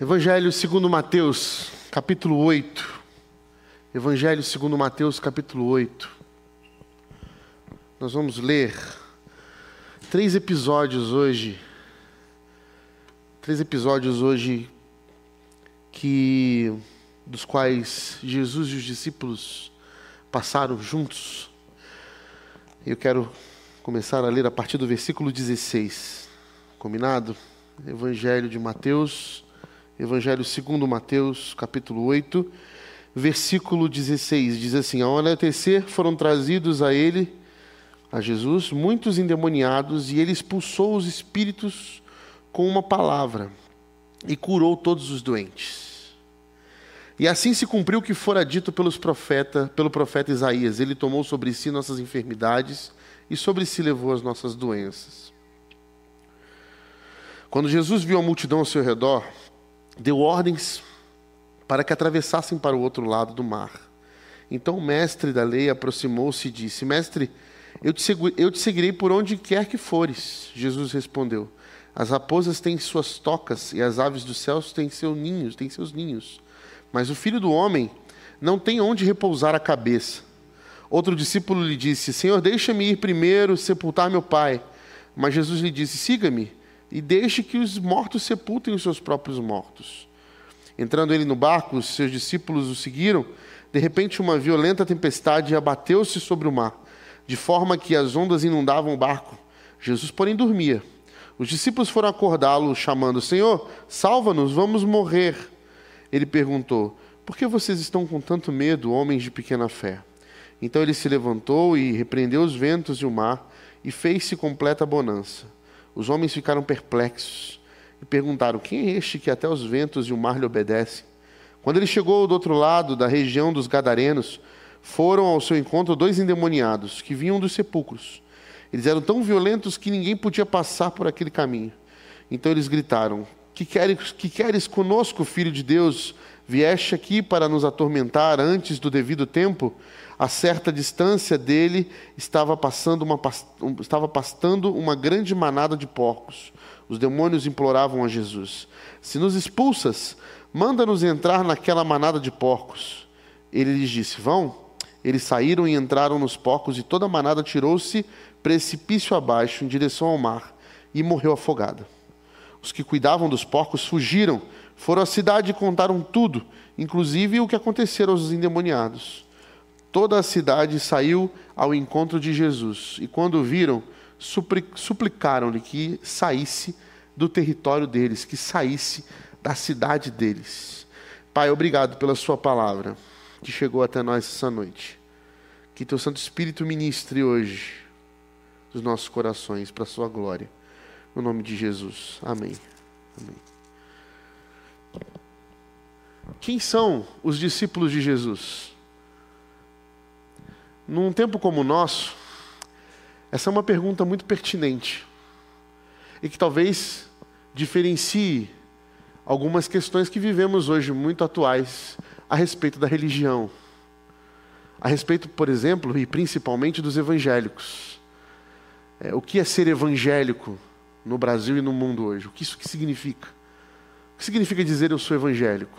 Evangelho segundo Mateus, capítulo 8. Evangelho segundo Mateus, capítulo 8. Nós vamos ler três episódios hoje. Três episódios hoje que dos quais Jesus e os discípulos passaram juntos. Eu quero começar a ler a partir do versículo 16. Combinado? Evangelho de Mateus, Evangelho segundo Mateus, capítulo 8, versículo 16. Diz assim: Ao anoitecer foram trazidos a ele, a Jesus, muitos endemoniados, e ele expulsou os espíritos com uma palavra e curou todos os doentes. E assim se cumpriu o que fora dito pelos profeta, pelo profeta Isaías: Ele tomou sobre si nossas enfermidades e sobre si levou as nossas doenças. Quando Jesus viu a multidão ao seu redor, deu ordens para que atravessassem para o outro lado do mar. Então o mestre da lei aproximou-se e disse: Mestre, eu te, eu te seguirei por onde quer que fores. Jesus respondeu: As raposas têm suas tocas e as aves dos céus têm seus ninhos, têm seus ninhos. Mas o filho do homem não tem onde repousar a cabeça. Outro discípulo lhe disse: Senhor, deixa-me ir primeiro sepultar meu pai. Mas Jesus lhe disse: Siga-me e deixe que os mortos sepultem os seus próprios mortos. Entrando ele no barco, os seus discípulos o seguiram. De repente, uma violenta tempestade abateu-se sobre o mar, de forma que as ondas inundavam o barco. Jesus, porém, dormia. Os discípulos foram acordá-lo, chamando: Senhor, salva-nos, vamos morrer. Ele perguntou: Por que vocês estão com tanto medo, homens de pequena fé? Então ele se levantou e repreendeu os ventos e o mar, e fez-se completa bonança. Os homens ficaram perplexos e perguntaram: Quem é este que até os ventos e o mar lhe obedecem? Quando ele chegou do outro lado da região dos Gadarenos, foram ao seu encontro dois endemoniados que vinham dos sepulcros. Eles eram tão violentos que ninguém podia passar por aquele caminho. Então eles gritaram: Que queres, que queres conosco, filho de Deus? Vieste aqui para nos atormentar antes do devido tempo? A certa distância dele estava passando uma, estava pastando uma grande manada de porcos. Os demônios imploravam a Jesus: Se nos expulsas, manda-nos entrar naquela manada de porcos. Ele lhes disse: Vão. Eles saíram e entraram nos porcos, e toda a manada tirou-se precipício abaixo, em direção ao mar, e morreu afogada. Os que cuidavam dos porcos fugiram, foram à cidade e contaram tudo, inclusive o que acontecera aos endemoniados. Toda a cidade saiu ao encontro de Jesus, e quando viram, suplicaram-lhe que saísse do território deles, que saísse da cidade deles. Pai, obrigado pela Sua palavra que chegou até nós essa noite. Que Teu Santo Espírito ministre hoje os nossos corações para a Sua glória. No nome de Jesus. Amém. Amém. Quem são os discípulos de Jesus? Num tempo como o nosso, essa é uma pergunta muito pertinente e que talvez diferencie algumas questões que vivemos hoje muito atuais a respeito da religião. A respeito, por exemplo, e principalmente dos evangélicos. É, o que é ser evangélico no Brasil e no mundo hoje? O que isso que significa? O que significa dizer eu sou evangélico?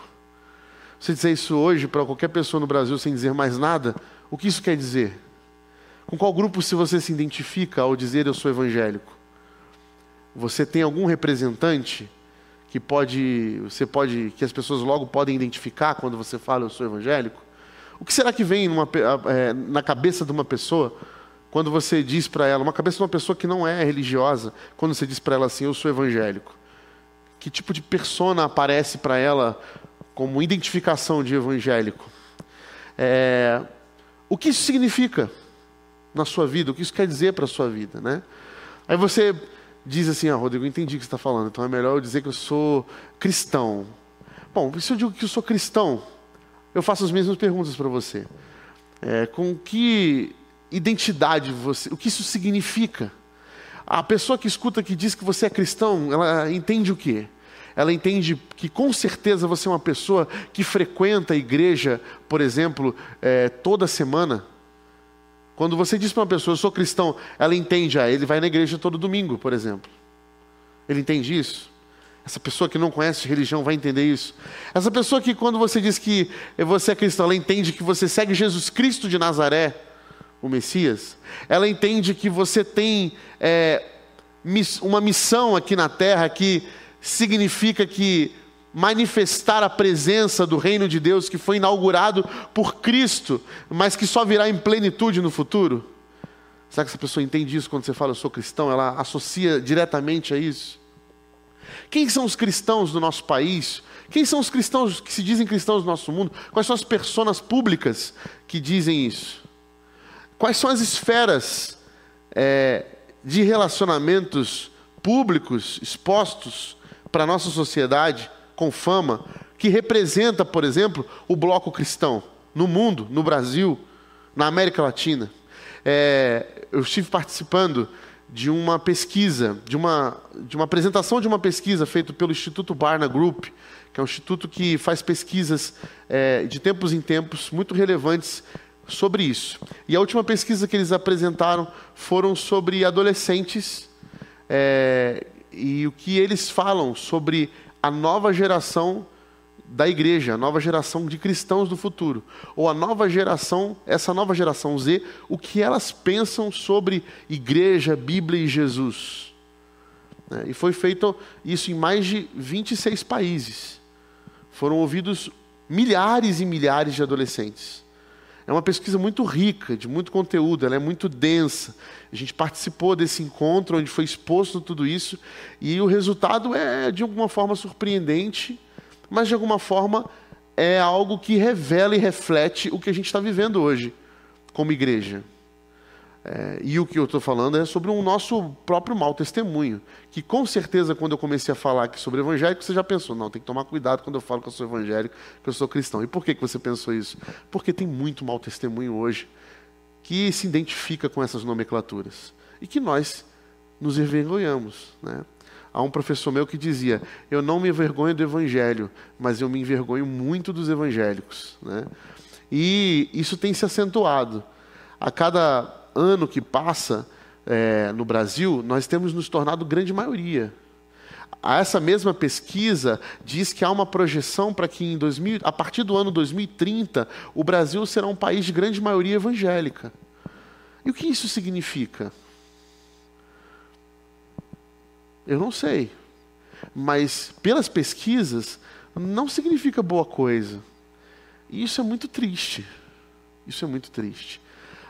Você dizer isso hoje para qualquer pessoa no Brasil sem dizer mais nada, o que isso quer dizer? Com qual grupo se você se identifica ao dizer eu sou evangélico? Você tem algum representante que pode, você pode, que as pessoas logo podem identificar quando você fala eu sou evangélico? O que será que vem numa, é, na cabeça de uma pessoa quando você diz para ela, uma cabeça de uma pessoa que não é religiosa, quando você diz para ela assim, eu sou evangélico? Que tipo de persona aparece para ela como identificação de evangélico? É, o que isso significa na sua vida? O que isso quer dizer para a sua vida, né? Aí você diz assim, ah, Rodrigo, entendi o que você está falando, então é melhor eu dizer que eu sou cristão. Bom, se eu digo que eu sou cristão, eu faço as mesmas perguntas para você. É, com que identidade você, o que isso significa? A pessoa que escuta que diz que você é cristão, ela entende o quê? Ela entende que com certeza você é uma pessoa que frequenta a igreja, por exemplo, é, toda semana. Quando você diz para uma pessoa, eu sou cristão, ela entende, ah, ele vai na igreja todo domingo, por exemplo. Ele entende isso? Essa pessoa que não conhece religião vai entender isso. Essa pessoa que, quando você diz que você é cristão, ela entende que você segue Jesus Cristo de Nazaré, o Messias. Ela entende que você tem é, uma missão aqui na terra que significa que manifestar a presença do reino de Deus que foi inaugurado por Cristo, mas que só virá em plenitude no futuro? Será que essa pessoa entende isso quando você fala eu sou cristão? Ela associa diretamente a isso? Quem são os cristãos do nosso país? Quem são os cristãos que se dizem cristãos do nosso mundo? Quais são as pessoas públicas que dizem isso? Quais são as esferas é, de relacionamentos públicos expostos para a nossa sociedade com fama que representa, por exemplo, o bloco cristão no mundo, no Brasil, na América Latina? É, eu estive participando de uma pesquisa, de uma, de uma apresentação de uma pesquisa feita pelo Instituto Barna Group, que é um instituto que faz pesquisas é, de tempos em tempos muito relevantes sobre isso. E a última pesquisa que eles apresentaram foram sobre adolescentes é, e o que eles falam sobre a nova geração da igreja, a nova geração de cristãos do futuro, ou a nova geração, essa nova geração Z, o que elas pensam sobre igreja, Bíblia e Jesus. Né? E foi feito isso em mais de 26 países. Foram ouvidos milhares e milhares de adolescentes. É uma pesquisa muito rica, de muito conteúdo, ela é muito densa. A gente participou desse encontro onde foi exposto tudo isso, e o resultado é, de alguma forma, surpreendente mas de alguma forma é algo que revela e reflete o que a gente está vivendo hoje como igreja. É, e o que eu estou falando é sobre o nosso próprio mau testemunho. Que com certeza, quando eu comecei a falar aqui sobre evangélico, você já pensou, não, tem que tomar cuidado quando eu falo que eu sou evangélico, que eu sou cristão. E por que, que você pensou isso? Porque tem muito mau testemunho hoje que se identifica com essas nomenclaturas. E que nós nos envergonhamos. Né? Há um professor meu que dizia: Eu não me envergonho do evangelho, mas eu me envergonho muito dos evangélicos. Né? E isso tem se acentuado. A cada ano que passa é, no Brasil, nós temos nos tornado grande maioria. Essa mesma pesquisa diz que há uma projeção para que em 2000, a partir do ano 2030 o Brasil será um país de grande maioria evangélica. E o que isso significa? Eu não sei. Mas pelas pesquisas, não significa boa coisa. E isso é muito triste. Isso é muito triste.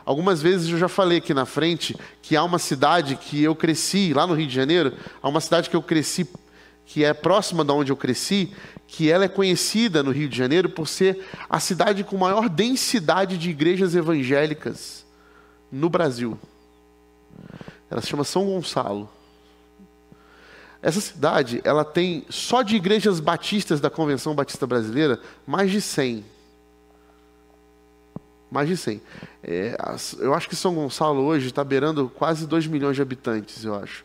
Algumas vezes eu já falei aqui na frente que há uma cidade que eu cresci, lá no Rio de Janeiro, há uma cidade que eu cresci, que é próxima de onde eu cresci, que ela é conhecida no Rio de Janeiro por ser a cidade com maior densidade de igrejas evangélicas no Brasil. Ela se chama São Gonçalo. Essa cidade, ela tem, só de igrejas batistas da Convenção Batista Brasileira, mais de 100. Mais de 100. É, eu acho que São Gonçalo hoje está beirando quase 2 milhões de habitantes, eu acho.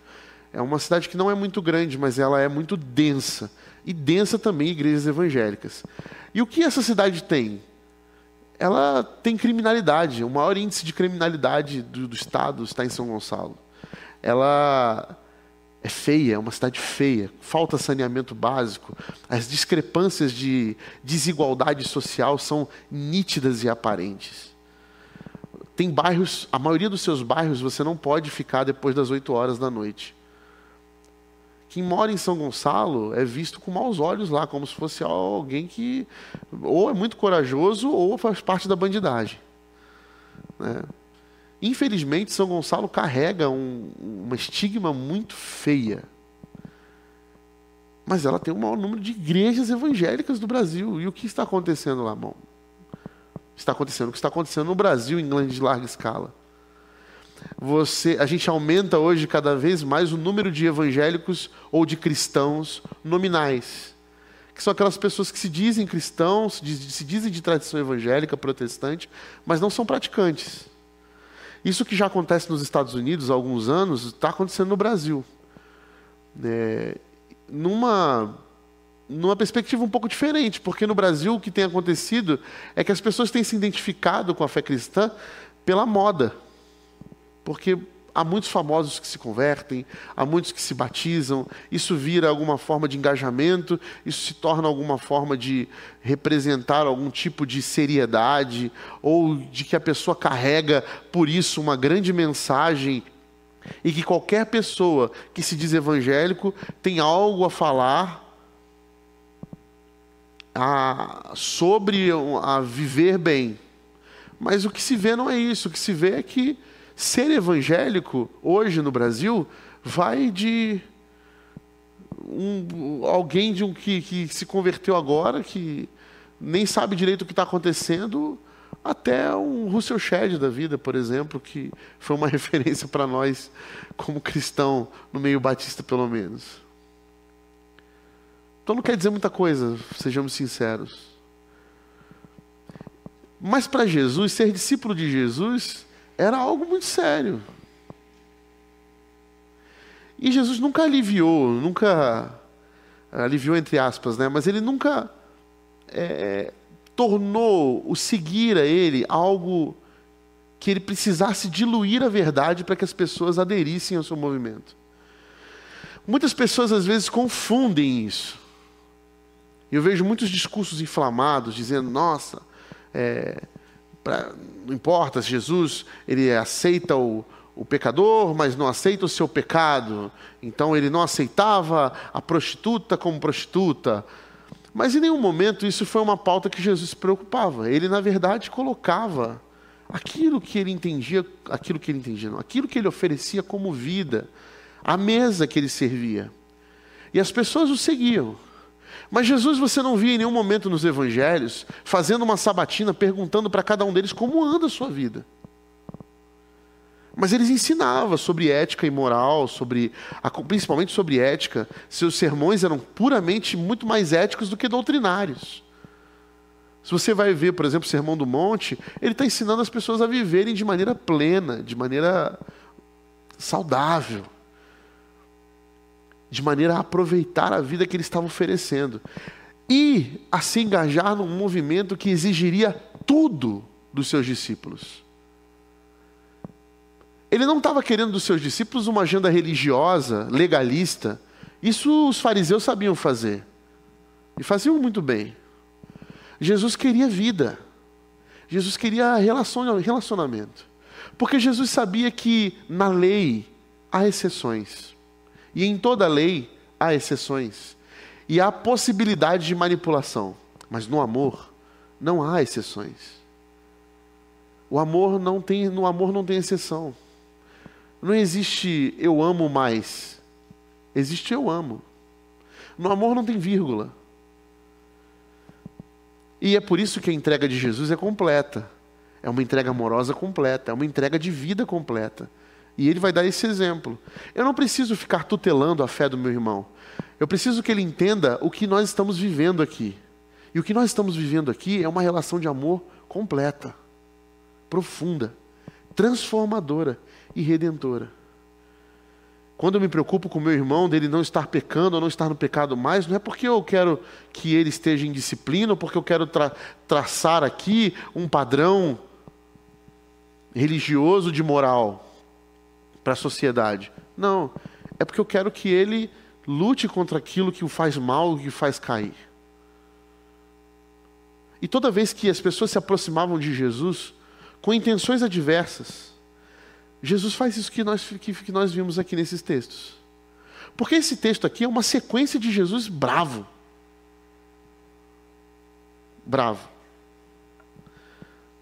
É uma cidade que não é muito grande, mas ela é muito densa. E densa também igrejas evangélicas. E o que essa cidade tem? Ela tem criminalidade. O maior índice de criminalidade do, do estado está em São Gonçalo. Ela é feia, é uma cidade feia, falta saneamento básico, as discrepâncias de desigualdade social são nítidas e aparentes. Tem bairros, a maioria dos seus bairros você não pode ficar depois das 8 horas da noite. Quem mora em São Gonçalo é visto com maus olhos lá, como se fosse alguém que ou é muito corajoso ou faz parte da bandidagem. Né? Infelizmente, São Gonçalo carrega um, uma estigma muito feia. Mas ela tem o maior número de igrejas evangélicas do Brasil. E o que está acontecendo lá, irmão? Está acontecendo o que está acontecendo no Brasil em grande larga escala. Você, a gente aumenta hoje cada vez mais o número de evangélicos ou de cristãos nominais, que são aquelas pessoas que se dizem cristãos, se dizem de tradição evangélica, protestante, mas não são praticantes. Isso que já acontece nos Estados Unidos há alguns anos, está acontecendo no Brasil. É, numa, numa perspectiva um pouco diferente, porque no Brasil o que tem acontecido é que as pessoas têm se identificado com a fé cristã pela moda. Porque há muitos famosos que se convertem, há muitos que se batizam, isso vira alguma forma de engajamento, isso se torna alguma forma de representar algum tipo de seriedade, ou de que a pessoa carrega por isso uma grande mensagem e que qualquer pessoa que se diz evangélico tem algo a falar a, sobre a viver bem. Mas o que se vê não é isso. O que se vê é que ser evangélico hoje no Brasil vai de um, alguém de um que, que se converteu agora, que nem sabe direito o que está acontecendo, até um Russell Shedd da vida, por exemplo, que foi uma referência para nós como cristão no meio batista, pelo menos. Então não quer dizer muita coisa, sejamos sinceros. Mas para Jesus, ser discípulo de Jesus era algo muito sério. E Jesus nunca aliviou, nunca aliviou entre aspas, né? Mas ele nunca é, tornou o seguir a ele algo que ele precisasse diluir a verdade para que as pessoas aderissem ao seu movimento. Muitas pessoas às vezes confundem isso. Eu vejo muitos discursos inflamados dizendo: nossa, é, pra, não importa se Jesus ele aceita o, o pecador, mas não aceita o seu pecado. Então ele não aceitava a prostituta como prostituta. Mas em nenhum momento isso foi uma pauta que Jesus se preocupava. Ele, na verdade, colocava aquilo que ele entendia, aquilo que ele entendia, não, aquilo que ele oferecia como vida, a mesa que ele servia. E as pessoas o seguiam. Mas Jesus você não via em nenhum momento nos evangelhos fazendo uma sabatina perguntando para cada um deles como anda a sua vida. Mas eles ensinavam sobre ética e moral, sobre, principalmente sobre ética. Seus sermões eram puramente muito mais éticos do que doutrinários. Se você vai ver, por exemplo, o Sermão do Monte, ele está ensinando as pessoas a viverem de maneira plena, de maneira saudável de maneira a aproveitar a vida que ele estava oferecendo e a se engajar num movimento que exigiria tudo dos seus discípulos. Ele não estava querendo dos seus discípulos uma agenda religiosa, legalista. Isso os fariseus sabiam fazer. E faziam muito bem. Jesus queria vida. Jesus queria relacionamento. Porque Jesus sabia que na lei há exceções. E em toda lei há exceções. E há possibilidade de manipulação. Mas no amor não há exceções. O amor não tem, no amor não tem exceção. Não existe eu amo mais. Existe eu amo. No amor não tem vírgula. E é por isso que a entrega de Jesus é completa. É uma entrega amorosa completa, é uma entrega de vida completa. E ele vai dar esse exemplo. Eu não preciso ficar tutelando a fé do meu irmão. Eu preciso que ele entenda o que nós estamos vivendo aqui. E o que nós estamos vivendo aqui é uma relação de amor completa, profunda, transformadora e redentora. Quando eu me preocupo com meu irmão dele não estar pecando ou não estar no pecado mais, não é porque eu quero que ele esteja em disciplina, ou porque eu quero tra traçar aqui um padrão religioso de moral para a sociedade. Não. É porque eu quero que ele lute contra aquilo que o faz mal, que o faz cair. E toda vez que as pessoas se aproximavam de Jesus com intenções adversas, Jesus faz isso que nós, que, que nós vimos aqui nesses textos. Porque esse texto aqui é uma sequência de Jesus bravo. Bravo.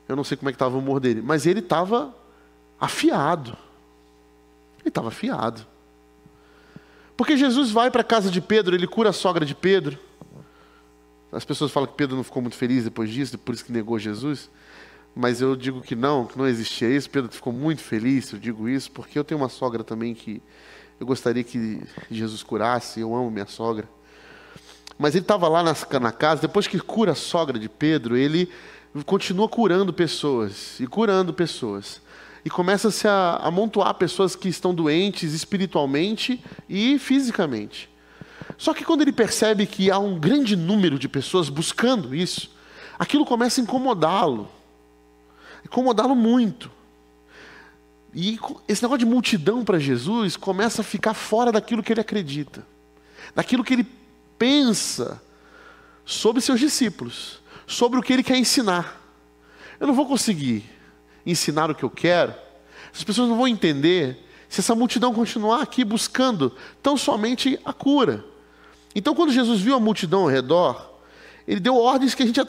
Eu não sei como é que estava o humor dele, mas ele estava afiado. Ele estava afiado. Porque Jesus vai para a casa de Pedro, ele cura a sogra de Pedro. As pessoas falam que Pedro não ficou muito feliz depois disso, por isso que negou Jesus. Mas eu digo que não, que não existia isso. Pedro ficou muito feliz, eu digo isso, porque eu tenho uma sogra também que eu gostaria que Jesus curasse, eu amo minha sogra. Mas ele estava lá na casa, depois que cura a sogra de Pedro, ele continua curando pessoas, e curando pessoas e começa-se a amontoar pessoas que estão doentes espiritualmente e fisicamente. Só que quando ele percebe que há um grande número de pessoas buscando isso, aquilo começa a incomodá-lo. Incomodá-lo muito. E esse negócio de multidão para Jesus começa a ficar fora daquilo que ele acredita, daquilo que ele pensa sobre seus discípulos, sobre o que ele quer ensinar. Eu não vou conseguir ensinar o que eu quero, as pessoas não vão entender se essa multidão continuar aqui buscando tão somente a cura. Então, quando Jesus viu a multidão ao redor, ele deu ordens que a gente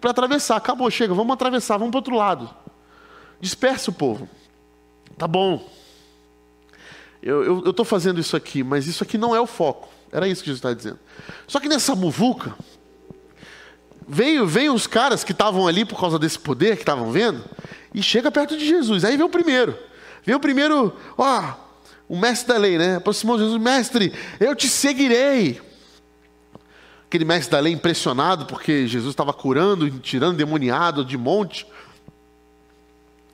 para atravessar. Acabou, chega, vamos atravessar, vamos para outro lado. Dispersa o povo. Tá bom. Eu estou fazendo isso aqui, mas isso aqui não é o foco. Era isso que Jesus está dizendo. Só que nessa muvuca, veio, veio os caras que estavam ali por causa desse poder que estavam vendo, e chega perto de Jesus. Aí vem o primeiro. Vem o primeiro, ó, o mestre da lei, né? Aproximou Jesus, mestre, eu te seguirei. Aquele mestre da lei impressionado porque Jesus estava curando, tirando demoniado de monte.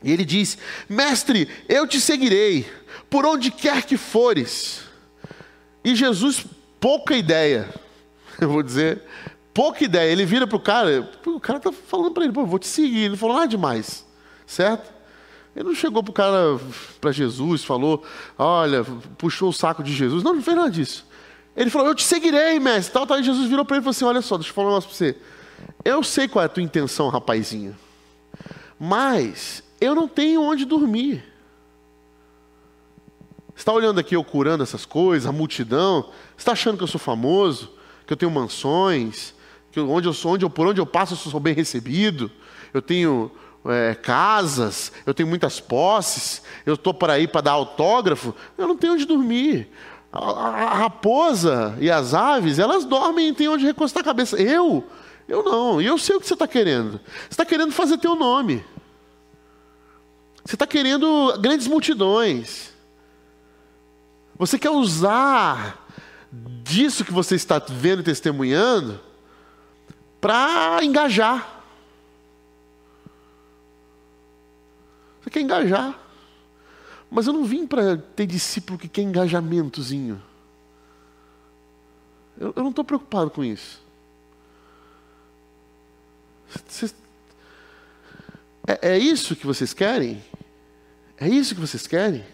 E ele diz: Mestre, eu te seguirei, por onde quer que fores. E Jesus, pouca ideia, eu vou dizer, pouca ideia. Ele vira para o cara, o cara está falando para ele: Pô, vou te seguir. Ele falou nada demais, certo? Ele não chegou para o cara, para Jesus, falou: Olha, puxou o saco de Jesus. Não, não fez nada disso. Ele falou: Eu te seguirei, mestre. Tal, tal. E Jesus virou para ele e falou assim: Olha só, deixa eu falar um negócio para você. Eu sei qual é a tua intenção, rapazinho. Mas eu não tenho onde dormir. Você está olhando aqui eu curando essas coisas, a multidão. Você está achando que eu sou famoso, que eu tenho mansões, que onde eu sou, onde eu, por onde eu passo eu sou bem recebido. Eu tenho é, casas, eu tenho muitas posses, eu estou para aí para dar autógrafo. Eu não tenho onde dormir. A, raposa e as aves, elas dormem e têm onde recostar a cabeça. Eu, eu não. E eu sei o que você está querendo. Você está querendo fazer teu nome. Você está querendo grandes multidões. Você quer usar disso que você está vendo e testemunhando para engajar. Você quer engajar. Mas eu não vim para ter discípulo que quer engajamentozinho. Eu, eu não estou preocupado com isso. é, é isso que vocês querem? É isso que vocês querem?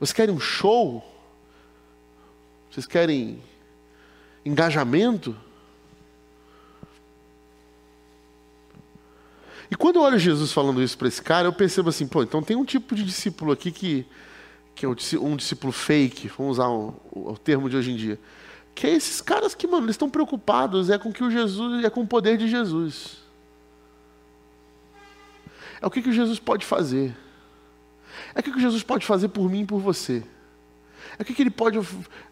Vocês querem um show? Vocês querem engajamento? E quando eu olho Jesus falando isso para esse cara, eu percebo assim, pô, então tem um tipo de discípulo aqui que, que é um discípulo fake, vamos usar o, o, termo de hoje em dia, que é esses caras que, mano, eles estão preocupados é com que o Jesus, é com o poder de Jesus. É o que, que Jesus pode fazer. É o que, que Jesus pode fazer por mim e por você. É o que, que ele pode.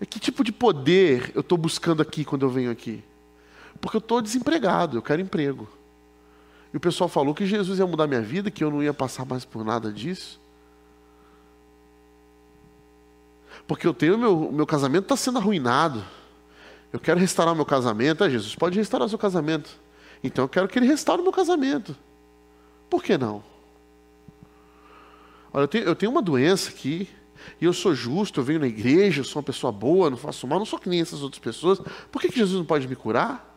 É que tipo de poder eu estou buscando aqui quando eu venho aqui? Porque eu estou desempregado, eu quero emprego. E o pessoal falou que Jesus ia mudar minha vida, que eu não ia passar mais por nada disso. Porque eu tenho meu, meu casamento está sendo arruinado. Eu quero restaurar meu casamento. Ah, Jesus pode restaurar seu casamento. Então eu quero que ele restaure meu casamento. Por que não? Olha, eu tenho, eu tenho uma doença aqui, e eu sou justo, eu venho na igreja, eu sou uma pessoa boa, não faço mal, não sou que nem essas outras pessoas. Por que, que Jesus não pode me curar?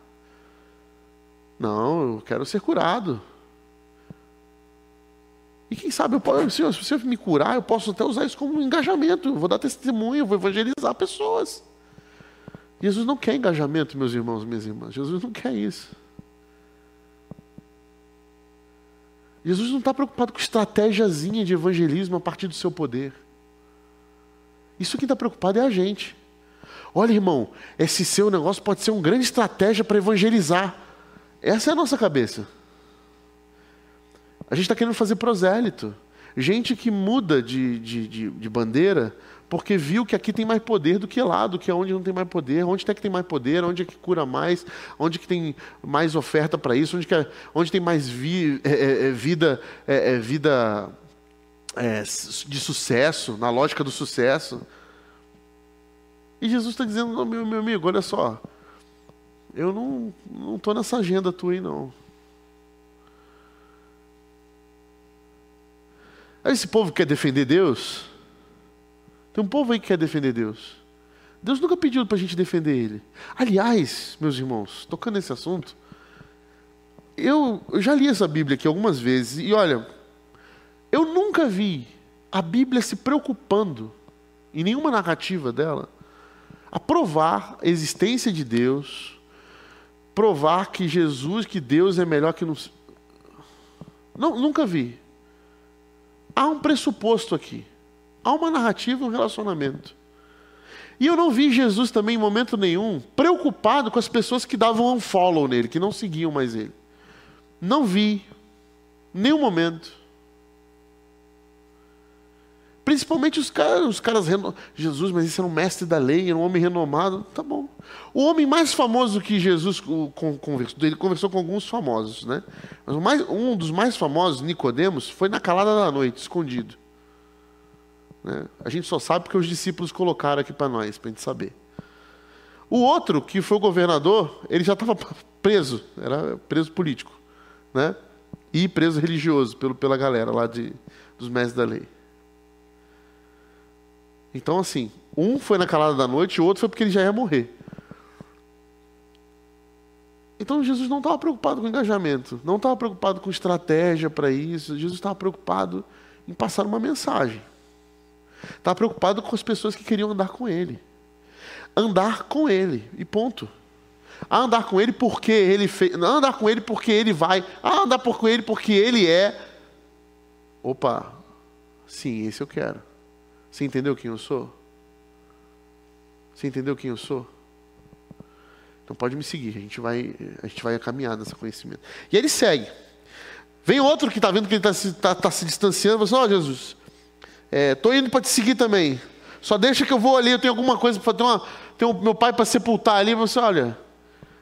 Não, eu quero ser curado. E quem sabe, eu posso, se, você me curar, eu posso até usar isso como um engajamento. Eu vou dar testemunho, eu vou evangelizar pessoas. Jesus não quer engajamento, meus irmãos, minhas irmãs. Jesus não quer isso. Jesus não está preocupado com estratégiazinha de evangelismo a partir do seu poder. Isso quem está preocupado é a gente. Olha, irmão, esse seu negócio pode ser uma grande estratégia para evangelizar. Essa é a nossa cabeça. A gente está querendo fazer prosélito. Gente que muda de, de, de, de, bandeira porque viu que aqui tem mais poder do que lá, do que onde não tem mais poder, onde é que tem mais poder, onde é que cura mais, onde que tem mais oferta para isso, onde, que é, onde tem mais vi, é, é, é vida, é, é vida de sucesso, na lógica do sucesso. E Jesus está dizendo, meu, meu amigo, olha só, eu não estou nessa agenda tua aí, não. Esse povo quer defender Deus. Tem um povo aí que quer defender Deus. Deus nunca pediu para a gente defender Ele. Aliás, meus irmãos, tocando nesse assunto, eu, eu já li essa Bíblia aqui algumas vezes e olha, eu nunca vi a Bíblia se preocupando, em nenhuma narrativa dela, a provar a existência de Deus, provar que Jesus, que Deus é melhor que nos. Não, nunca vi. Há um pressuposto aqui. Há uma narrativa, um relacionamento. E eu não vi Jesus também, em momento nenhum, preocupado com as pessoas que davam um follow nele, que não seguiam mais ele. Não vi. Nenhum momento. Principalmente os caras, os caras reno... Jesus, mas esse era um mestre da lei, era um homem renomado. Tá bom. O homem mais famoso que Jesus conversou, ele conversou com alguns famosos, né? Mas mais, um dos mais famosos, Nicodemos, foi na calada da noite, escondido. Né? A gente só sabe porque os discípulos colocaram aqui para nós, para a gente saber. O outro, que foi o governador, ele já estava preso, era preso político, né? E preso religioso pelo, pela galera lá de, dos mestres da lei. Então, assim, um foi na calada da noite e o outro foi porque ele já ia morrer. Então, Jesus não estava preocupado com engajamento, não estava preocupado com estratégia para isso, Jesus estava preocupado em passar uma mensagem. Estava preocupado com as pessoas que queriam andar com ele. Andar com ele, e ponto. A andar com ele porque ele fez. Não andar com ele porque ele vai. A andar com ele porque ele é. Opa, sim, esse eu quero. Você entendeu quem eu sou? Você entendeu quem eu sou? Então pode me seguir, a gente vai, a gente vai caminhar nesse conhecimento. E ele segue. Vem outro que está vendo que ele está se, tá, tá se distanciando, você, ó oh, Jesus, estou é, indo para te seguir também. Só deixa que eu vou ali, eu tenho alguma coisa para uma, tenho meu pai para sepultar ali. Você olha,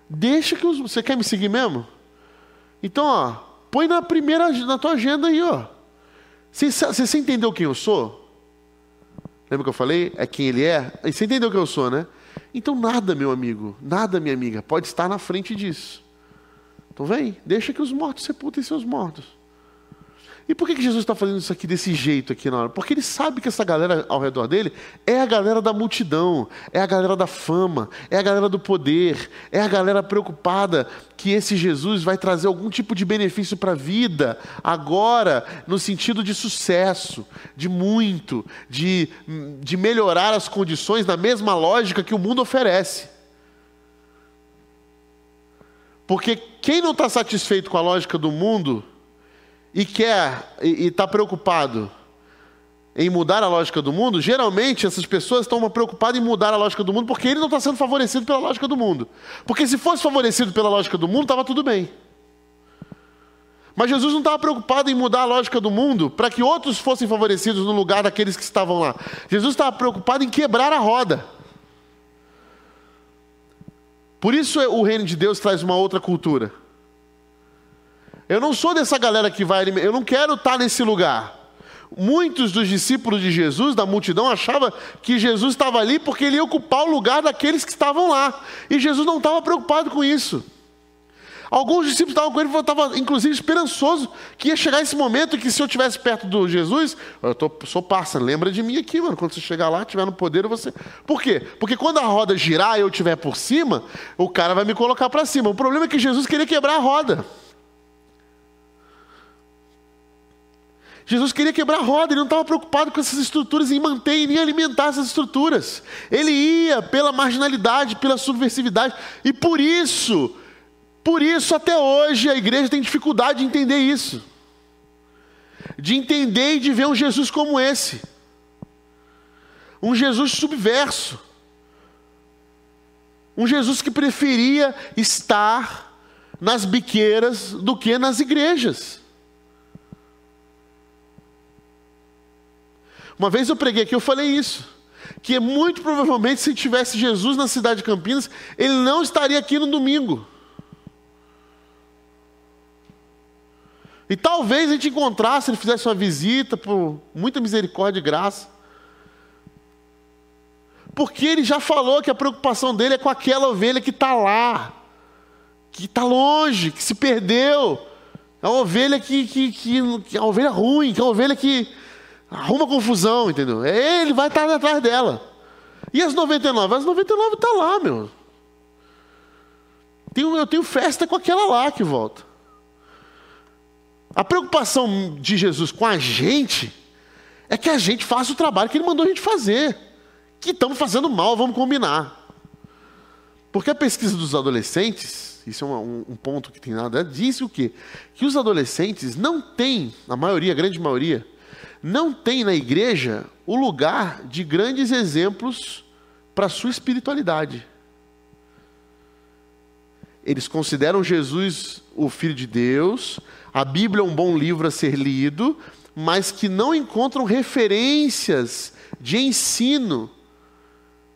deixa que eu, você quer me seguir mesmo? Então, ó, põe na primeira na tua agenda aí, ó. Você, você entendeu quem eu sou? Lembra que eu falei? É quem ele é? E você entendeu que eu sou, né? Então nada, meu amigo, nada, minha amiga, pode estar na frente disso. Então vem, deixa que os mortos sepultem seus mortos. E por que, que Jesus está fazendo isso aqui desse jeito aqui na hora? Porque ele sabe que essa galera ao redor dele é a galera da multidão, é a galera da fama, é a galera do poder, é a galera preocupada que esse Jesus vai trazer algum tipo de benefício para a vida agora, no sentido de sucesso, de muito, de, de melhorar as condições na mesma lógica que o mundo oferece. Porque quem não está satisfeito com a lógica do mundo e quer e está preocupado em mudar a lógica do mundo, geralmente essas pessoas estão preocupadas em mudar a lógica do mundo porque ele não está sendo favorecido pela lógica do mundo. Porque se fosse favorecido pela lógica do mundo, estava tudo bem. Mas Jesus não estava preocupado em mudar a lógica do mundo para que outros fossem favorecidos no lugar daqueles que estavam lá. Jesus estava preocupado em quebrar a roda. Por isso o reino de Deus traz uma outra cultura. Eu não sou dessa galera que vai eu não quero estar nesse lugar. Muitos dos discípulos de Jesus, da multidão, achavam que Jesus estava ali porque ele ia ocupar o lugar daqueles que estavam lá. E Jesus não estava preocupado com isso. Alguns discípulos estavam com ele estavam, inclusive, esperançoso que ia chegar esse momento que se eu estivesse perto do Jesus, eu tô, sou parça, lembra de mim aqui, mano. Quando você chegar lá, estiver no poder, você. Por quê? Porque quando a roda girar e eu estiver por cima, o cara vai me colocar para cima. O problema é que Jesus queria quebrar a roda. Jesus queria quebrar a roda, ele não estava preocupado com essas estruturas, em manter e nem alimentar essas estruturas. Ele ia pela marginalidade, pela subversividade, e por isso, por isso até hoje a igreja tem dificuldade de entender isso. De entender e de ver um Jesus como esse. Um Jesus subverso. Um Jesus que preferia estar nas biqueiras do que nas igrejas. Uma vez eu preguei aqui, eu falei isso. Que muito provavelmente, se tivesse Jesus na cidade de Campinas, ele não estaria aqui no domingo. E talvez a gente encontrasse, ele fizesse uma visita por muita misericórdia e graça. Porque ele já falou que a preocupação dele é com aquela ovelha que está lá, que está longe, que se perdeu. É uma ovelha que, que, que, que é uma ovelha ruim, que é uma ovelha que Arruma confusão, entendeu? É ele vai estar atrás dela. E as 99? As 99 estão tá lá, meu. eu tenho festa com aquela lá que volta. A preocupação de Jesus com a gente é que a gente faça o trabalho que ele mandou a gente fazer. Que estamos fazendo mal, vamos combinar. Porque a pesquisa dos adolescentes, isso é um, um ponto que tem nada, disse o quê? Que os adolescentes não têm, a maioria, a grande maioria, não tem na igreja o lugar de grandes exemplos para a sua espiritualidade. Eles consideram Jesus o Filho de Deus, a Bíblia é um bom livro a ser lido, mas que não encontram referências de ensino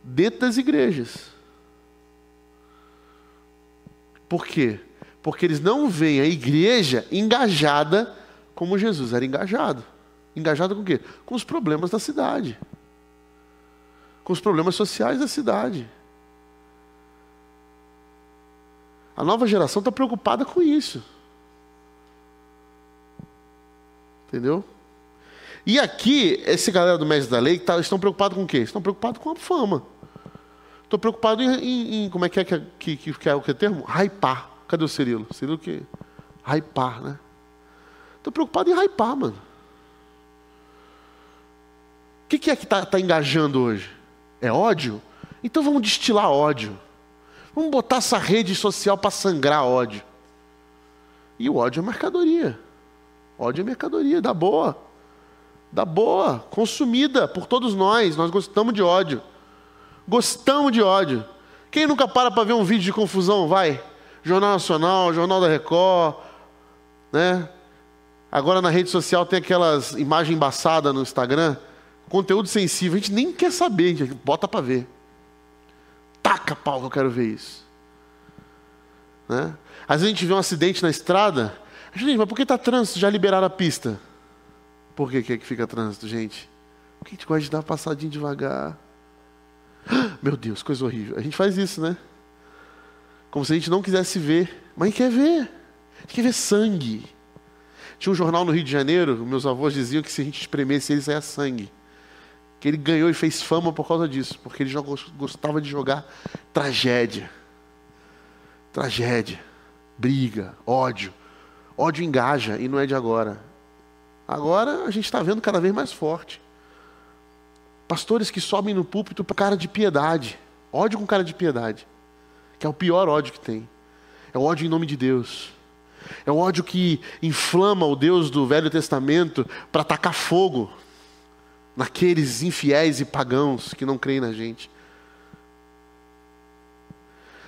dentro das igrejas. Por quê? Porque eles não veem a igreja engajada como Jesus era engajado. Engajado com o quê? Com os problemas da cidade. Com os problemas sociais da cidade. A nova geração está preocupada com isso. Entendeu? E aqui, esse galera do mestre da lei tá, estão preocupados com o quê? Estão preocupados com a fama. Estou preocupado em, em, em, como é que é que, que, que é o que termo? Hypar. Cadê o Cirilo? Cirilo que hypar, né? Estou preocupado em hypar, mano. Que, que é que está tá engajando hoje? É ódio? Então vamos destilar ódio. Vamos botar essa rede social para sangrar ódio. E o ódio é mercadoria. Ódio é mercadoria, dá boa. Dá boa, consumida por todos nós. Nós gostamos de ódio. Gostamos de ódio. Quem nunca para para ver um vídeo de confusão? Vai. Jornal Nacional, Jornal da Record, né? Agora na rede social tem aquelas imagens embaçadas no Instagram, conteúdo sensível, a gente nem quer saber, a gente bota para ver. Taca pau que eu quero ver isso. Né? Às vezes a gente vê um acidente na estrada, gente, mas por que está trânsito? Já liberaram a pista. Por que, que é que fica trânsito, gente? Porque a gente gosta de dar uma passadinha devagar. Meu Deus, coisa horrível. A gente faz isso, né? Como se a gente não quisesse ver. Mas a gente quer ver. A gente quer ver sangue. Tinha um jornal no Rio de Janeiro, meus avós diziam que se a gente espremesse ele, saia sangue. Que ele ganhou e fez fama por causa disso, porque ele gostava de jogar tragédia. Tragédia, briga, ódio. Ódio engaja e não é de agora. Agora a gente está vendo cada vez mais forte. Pastores que sobem no púlpito para cara de piedade. Ódio com cara de piedade. Que é o pior ódio que tem. É o ódio em nome de Deus. É o ódio que inflama o Deus do Velho Testamento para tacar fogo naqueles infiéis e pagãos que não creem na gente.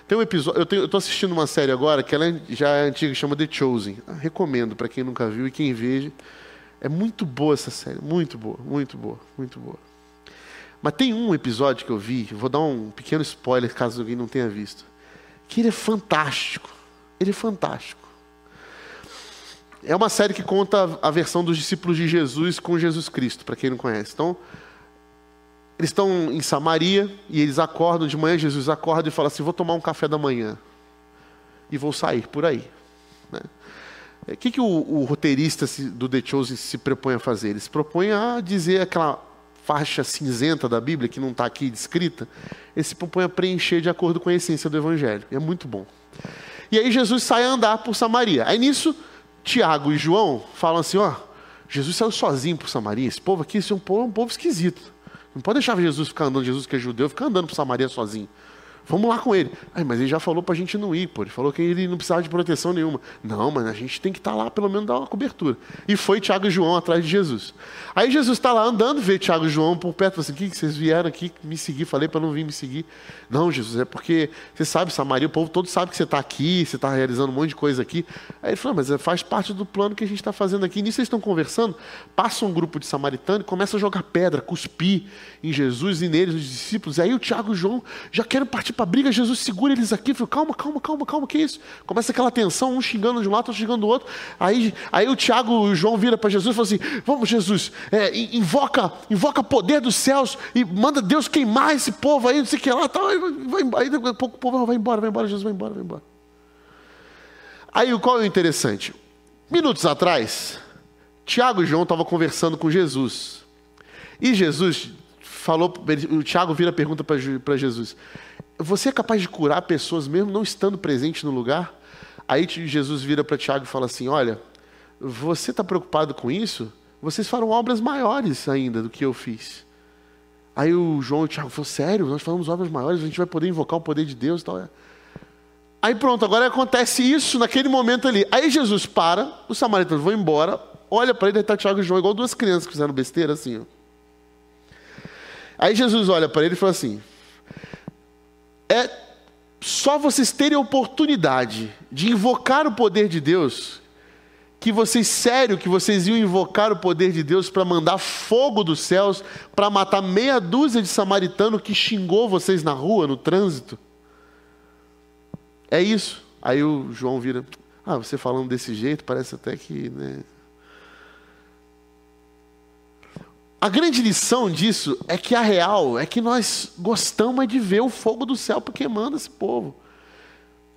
Tem um episódio, eu estou assistindo uma série agora que ela é, já é antiga, chama The Chosen. Eu recomendo para quem nunca viu e quem veja. É muito boa essa série, muito boa, muito boa, muito boa. Mas tem um episódio que eu vi, vou dar um pequeno spoiler caso alguém não tenha visto, que ele é fantástico. Ele é fantástico. É uma série que conta a versão dos discípulos de Jesus com Jesus Cristo, para quem não conhece. Então, eles estão em Samaria e eles acordam de manhã. Jesus acorda e fala assim: Vou tomar um café da manhã e vou sair por aí. Né? O que, que o, o roteirista do The Chosen se propõe a fazer? Ele se propõe a dizer aquela faixa cinzenta da Bíblia, que não está aqui descrita, ele se propõe a preencher de acordo com a essência do Evangelho. É muito bom. E aí Jesus sai a andar por Samaria. Aí nisso, Tiago e João falam assim: ó, Jesus saiu sozinho por Samaria. Esse povo aqui esse é um povo, um povo esquisito. Não pode deixar Jesus ficar andando, Jesus que é judeu, ficar andando por Samaria sozinho. Vamos lá com ele. Ai, mas ele já falou para a gente não ir, pô. Ele falou que ele não precisava de proteção nenhuma. Não, mas a gente tem que estar tá lá, pelo menos dar uma cobertura. E foi Tiago e João atrás de Jesus. Aí Jesus está lá andando, vê Tiago e João por perto, assim: que, vocês vieram aqui me seguir? Falei para não vir me seguir. Não, Jesus, é porque você sabe, Samaria, o povo todo sabe que você está aqui, você está realizando um monte de coisa aqui. Aí ele falou: mas é, faz parte do plano que a gente está fazendo aqui. nisso eles estão conversando, passa um grupo de samaritano e começa a jogar pedra, cuspir em Jesus e neles, os discípulos. E aí o Tiago e João já querem partir para a briga. Jesus segura eles aqui, fala, calma, calma, calma, calma, que isso? Começa aquela tensão, um xingando de um lado, outro xingando do outro. Aí, aí o Tiago e o João vira para Jesus e fala assim: Vamos, Jesus, é, invoca, invoca poder dos céus e manda Deus queimar esse povo aí, não sei o que lá, tal, aí, vai, aí daqui a pouco o povo vai embora, vai embora, Jesus vai embora, vai embora. Aí qual é o interessante? Minutos atrás, Tiago e João estavam conversando com Jesus. E Jesus falou, o Tiago vira a pergunta para Jesus: Você é capaz de curar pessoas mesmo não estando presente no lugar? Aí Jesus vira para Tiago e fala assim: Olha, você está preocupado com isso? vocês farão obras maiores ainda do que eu fiz. Aí o João e o Tiago falaram, sério, nós falamos obras maiores, a gente vai poder invocar o poder de Deus e tal. Aí pronto, agora acontece isso naquele momento ali. Aí Jesus para, os samaritanos vão embora, olha para ele, está Tiago e João, igual duas crianças que fizeram besteira assim. Ó. Aí Jesus olha para ele e fala assim: É só vocês terem oportunidade de invocar o poder de Deus, que vocês, sério, que vocês iam invocar o poder de Deus para mandar fogo dos céus, para matar meia dúzia de samaritano que xingou vocês na rua, no trânsito? É isso. Aí o João vira, ah, você falando desse jeito, parece até que. Né? A grande lição disso é que a real é que nós gostamos de ver o fogo do céu queimando esse povo.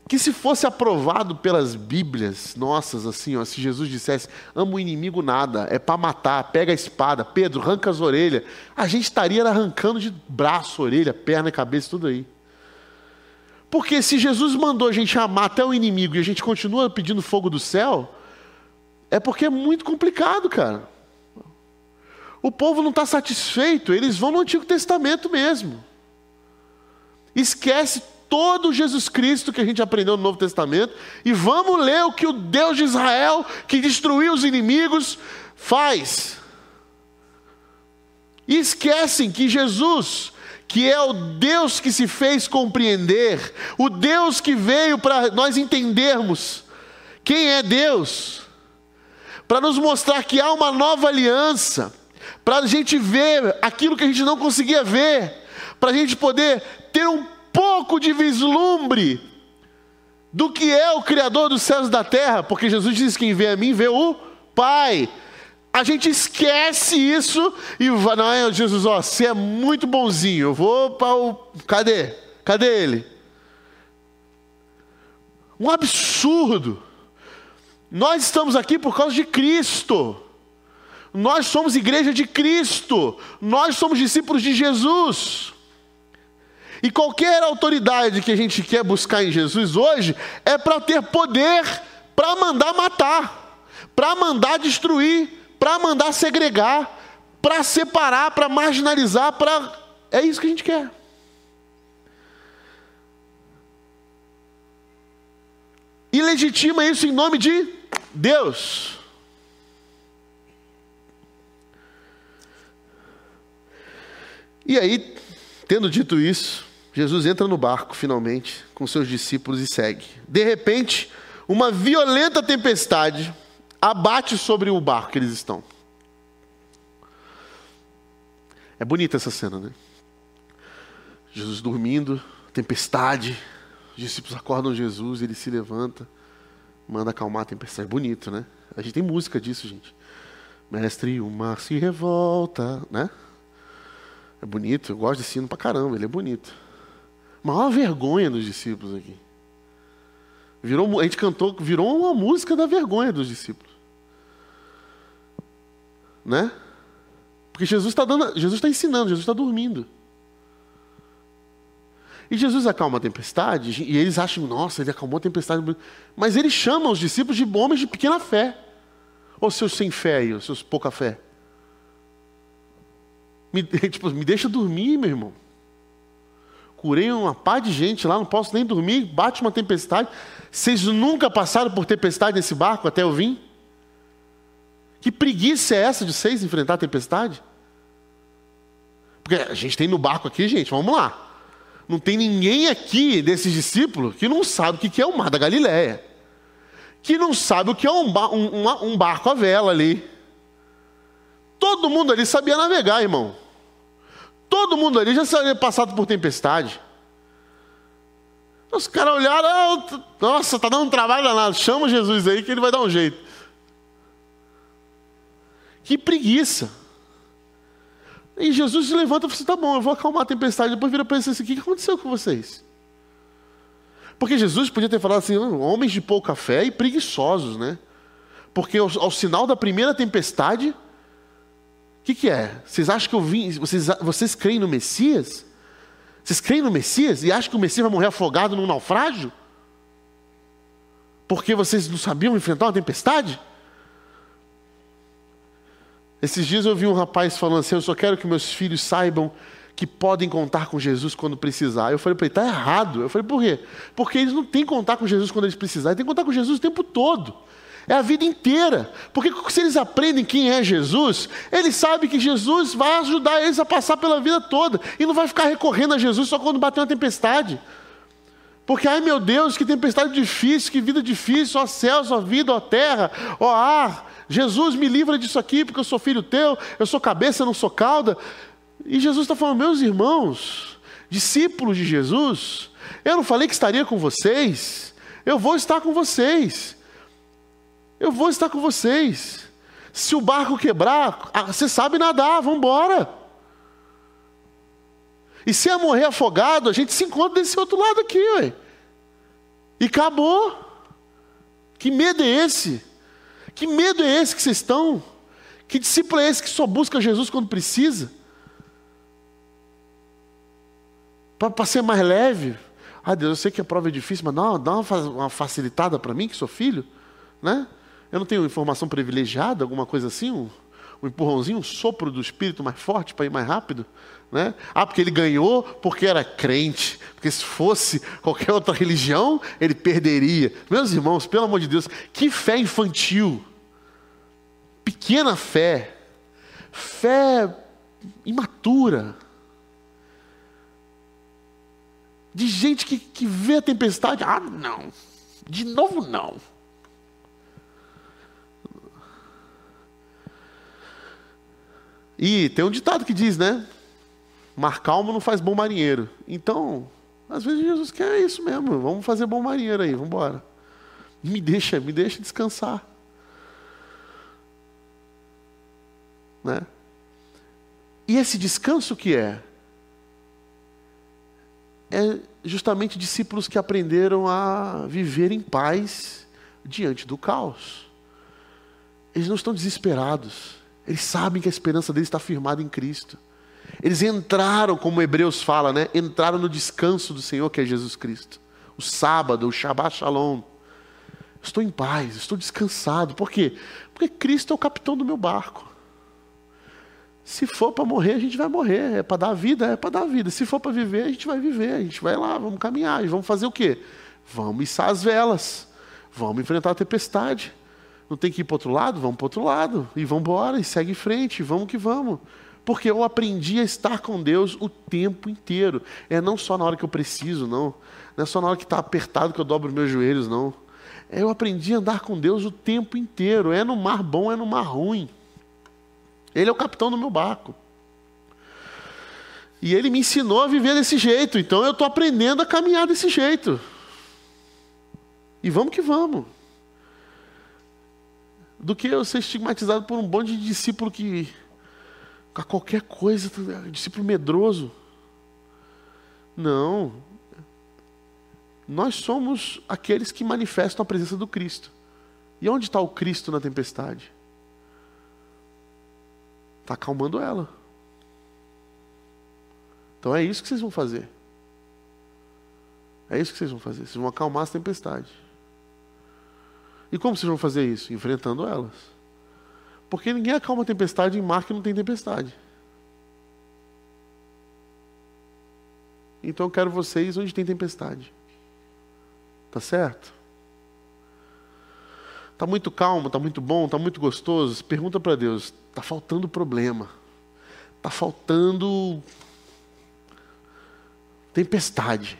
Que se fosse aprovado pelas Bíblias nossas, assim, ó, se Jesus dissesse, ama o inimigo nada, é para matar, pega a espada, Pedro, arranca as orelhas, a gente estaria arrancando de braço, orelha, perna cabeça, tudo aí. Porque se Jesus mandou a gente amar até o inimigo e a gente continua pedindo fogo do céu, é porque é muito complicado, cara. O povo não está satisfeito, eles vão no Antigo Testamento mesmo. Esquece todo Jesus Cristo que a gente aprendeu no Novo Testamento e vamos ler o que o Deus de Israel, que destruiu os inimigos, faz. E esquecem que Jesus que é o Deus que se fez compreender, o Deus que veio para nós entendermos quem é Deus, para nos mostrar que há uma nova aliança, para a gente ver aquilo que a gente não conseguia ver, para a gente poder ter um pouco de vislumbre do que é o Criador dos céus e da terra, porque Jesus diz: quem vê a mim vê o Pai. A gente esquece isso e vai, não é Jesus, ó, você é muito bonzinho, eu vou para o. Cadê? Cadê ele? Um absurdo. Nós estamos aqui por causa de Cristo. Nós somos igreja de Cristo. Nós somos discípulos de Jesus. E qualquer autoridade que a gente quer buscar em Jesus hoje é para ter poder para mandar matar, para mandar destruir, para mandar segregar, para separar, para marginalizar, para. É isso que a gente quer. E legitima isso em nome de Deus. E aí, tendo dito isso, Jesus entra no barco finalmente com seus discípulos e segue. De repente, uma violenta tempestade abate sobre o barco que eles estão. É bonita essa cena, né? Jesus dormindo, tempestade, os discípulos acordam Jesus, ele se levanta, manda acalmar a tempestade. É bonito, né? A gente tem música disso, gente. Mestre, o mar se revolta, né? É bonito, eu gosto desse hino pra caramba, ele é bonito. Maior vergonha dos discípulos aqui. Virou, a gente cantou, virou uma música da vergonha dos discípulos. Né? Porque Jesus está dando, Jesus está ensinando, Jesus está dormindo. E Jesus acalma a tempestade, e eles acham, nossa, ele acalmou a tempestade. Mas ele chama os discípulos de homens de pequena fé. Ou seus sem fé ou seus pouca fé. Me, tipo, me deixa dormir, meu irmão. Curei uma pá de gente lá, não posso nem dormir, bate uma tempestade. Vocês nunca passaram por tempestade nesse barco até eu vir? Que preguiça é essa de vocês enfrentar a tempestade? Porque a gente tem no barco aqui, gente, vamos lá. Não tem ninguém aqui desses discípulos que não sabe o que é o mar da Galileia. Que não sabe o que é um, bar, um, um barco à vela ali. Todo mundo ali sabia navegar, irmão. Todo mundo ali já sabia passado por tempestade. Os caras olharam, ah, nossa, tá dando um trabalho danado. Chama Jesus aí que ele vai dar um jeito. Que preguiça. E Jesus se levanta e fala assim: tá bom, eu vou acalmar a tempestade. Depois vira para ele assim: o que aconteceu com vocês? Porque Jesus podia ter falado assim: homens de pouca fé e preguiçosos, né? Porque ao, ao sinal da primeira tempestade, que, que é? Vocês acham que eu vim. Vocês, vocês creem no Messias? Vocês creem no Messias e acham que o Messias vai morrer afogado num naufrágio? Porque vocês não sabiam enfrentar uma tempestade? Esses dias eu vi um rapaz falando assim: Eu só quero que meus filhos saibam que podem contar com Jesus quando precisar. Eu falei para ele: Está errado. Eu falei: Por quê? Porque eles não têm que contar com Jesus quando eles precisarem, eles têm que contar com Jesus o tempo todo. É a vida inteira. Porque se eles aprendem quem é Jesus, eles sabem que Jesus vai ajudar eles a passar pela vida toda. E não vai ficar recorrendo a Jesus só quando bater uma tempestade. Porque, ai meu Deus, que tempestade difícil, que vida difícil, ó céus, ó vida, ó terra, ó ar. Jesus me livra disso aqui, porque eu sou filho teu, eu sou cabeça, não sou cauda. E Jesus está falando, meus irmãos, discípulos de Jesus, eu não falei que estaria com vocês, eu vou estar com vocês. Eu vou estar com vocês. Se o barco quebrar, ah, você sabe nadar, vamos embora. E se é morrer afogado, a gente se encontra desse outro lado aqui, ué. E acabou. Que medo é esse? Que medo é esse que vocês estão? Que discípulo é esse que só busca Jesus quando precisa? Para ser mais leve. Ah, Deus, eu sei que a prova é difícil, mas dá uma, dá uma facilitada para mim, que sou filho. Né? Eu não tenho informação privilegiada, alguma coisa assim? Um, um empurrãozinho, um sopro do Espírito mais forte para ir mais rápido? Né? Ah, porque ele ganhou porque era crente. Porque se fosse qualquer outra religião, ele perderia. Meus irmãos, pelo amor de Deus, que fé infantil. Pequena fé. Fé imatura. De gente que, que vê a tempestade. Ah, não. De novo, não. E tem um ditado que diz, né? Mar calmo não faz bom marinheiro. Então, às vezes Jesus quer isso mesmo. Vamos fazer bom marinheiro aí, vamos embora. Me deixa, me deixa descansar. Né? E esse descanso que é? É justamente discípulos que aprenderam a viver em paz diante do caos. Eles não estão desesperados. Eles sabem que a esperança deles está firmada em Cristo. Eles entraram, como Hebreus fala, né? Entraram no descanso do Senhor, que é Jesus Cristo. O sábado, o Shabbat Shalom. Estou em paz, estou descansado. Por quê? Porque Cristo é o capitão do meu barco. Se for para morrer, a gente vai morrer. É para dar vida, é para dar vida. Se for para viver, a gente vai viver. A gente vai lá, vamos caminhar. E vamos fazer o quê? Vamos içar as velas. Vamos enfrentar a tempestade. Não tem que ir para outro lado? Vamos para outro lado. E vamos embora, e segue em frente, vamos que vamos. Porque eu aprendi a estar com Deus o tempo inteiro. É não só na hora que eu preciso, não. Não é só na hora que está apertado que eu dobro meus joelhos, não. É eu aprendi a andar com Deus o tempo inteiro. É no mar bom, é no mar ruim. Ele é o capitão do meu barco. E ele me ensinou a viver desse jeito. Então eu estou aprendendo a caminhar desse jeito. E vamos que vamos. Do que eu ser estigmatizado por um bonde de discípulo que a qualquer coisa, discípulo medroso. Não. Nós somos aqueles que manifestam a presença do Cristo. E onde está o Cristo na tempestade? Está acalmando ela. Então é isso que vocês vão fazer. É isso que vocês vão fazer. Vocês vão acalmar as tempestades. E como vocês vão fazer isso? Enfrentando elas. Porque ninguém acalma tempestade em mar que não tem tempestade. Então eu quero vocês onde tem tempestade. Tá certo? Tá muito calmo, tá muito bom, tá muito gostoso. Pergunta para Deus, tá faltando problema. Tá faltando tempestade.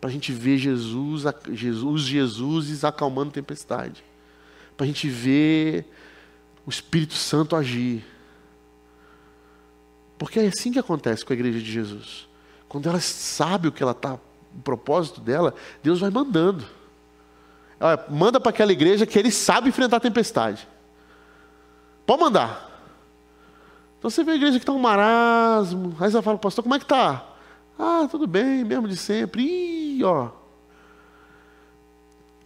Para a gente ver Jesus, Jesus, Jesuses acalmando tempestade. Para a gente ver o Espírito Santo agir. Porque é assim que acontece com a igreja de Jesus. Quando ela sabe o que ela está, o propósito dela, Deus vai mandando. Olha, manda para aquela igreja que ele sabe enfrentar a tempestade. Pode mandar. Então você vê a igreja que está um marasmo. Aí você fala, pastor, como é que está? Ah, tudo bem, mesmo de sempre. Ih, ó,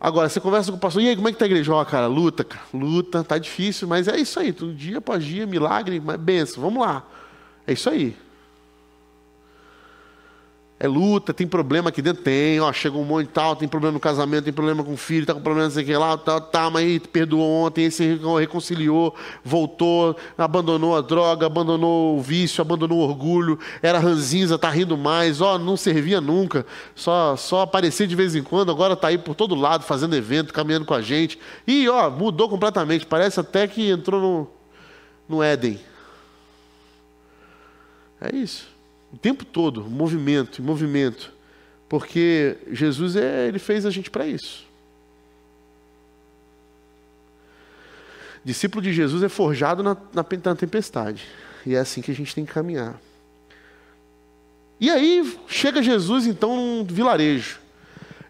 Agora, você conversa com o pastor, e aí, como é que tá a igreja? Ó, cara, luta, cara, luta, tá difícil, mas é isso aí, um dia após dia, milagre, benção, vamos lá. É isso aí. É luta, tem problema aqui dentro? Tem, ó, chegou um monte e tal, tem problema no casamento, tem problema com o filho, tá com problema não sei o que lá, tá, tá, mas aí perdoou ontem, esse reconciliou, voltou, abandonou a droga, abandonou o vício, abandonou o orgulho, era ranzinza, tá rindo mais, ó, não servia nunca, só, só aparecia de vez em quando, agora tá aí por todo lado, fazendo evento, caminhando com a gente, e ó, mudou completamente, parece até que entrou no, no Éden. É isso. O tempo todo, movimento, movimento. Porque Jesus é, ele fez a gente para isso. Discípulo de Jesus é forjado na, na, na tempestade. E é assim que a gente tem que caminhar. E aí chega Jesus então num vilarejo.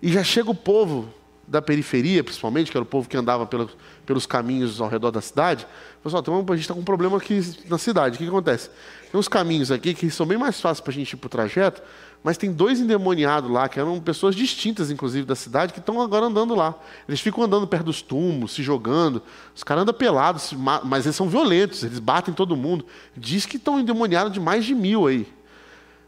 E já chega o povo da periferia, principalmente, que era o povo que andava pelos, pelos caminhos ao redor da cidade. Pessoal, então, a gente está com um problema aqui na cidade. O que, que acontece? Tem uns caminhos aqui que são bem mais fáceis para a gente ir para o trajeto, mas tem dois endemoniados lá, que eram pessoas distintas, inclusive, da cidade, que estão agora andando lá. Eles ficam andando perto dos túmulos, se jogando. Os caras andam pelados, mas eles são violentos, eles batem todo mundo. Diz que estão endemoniados de mais de mil aí.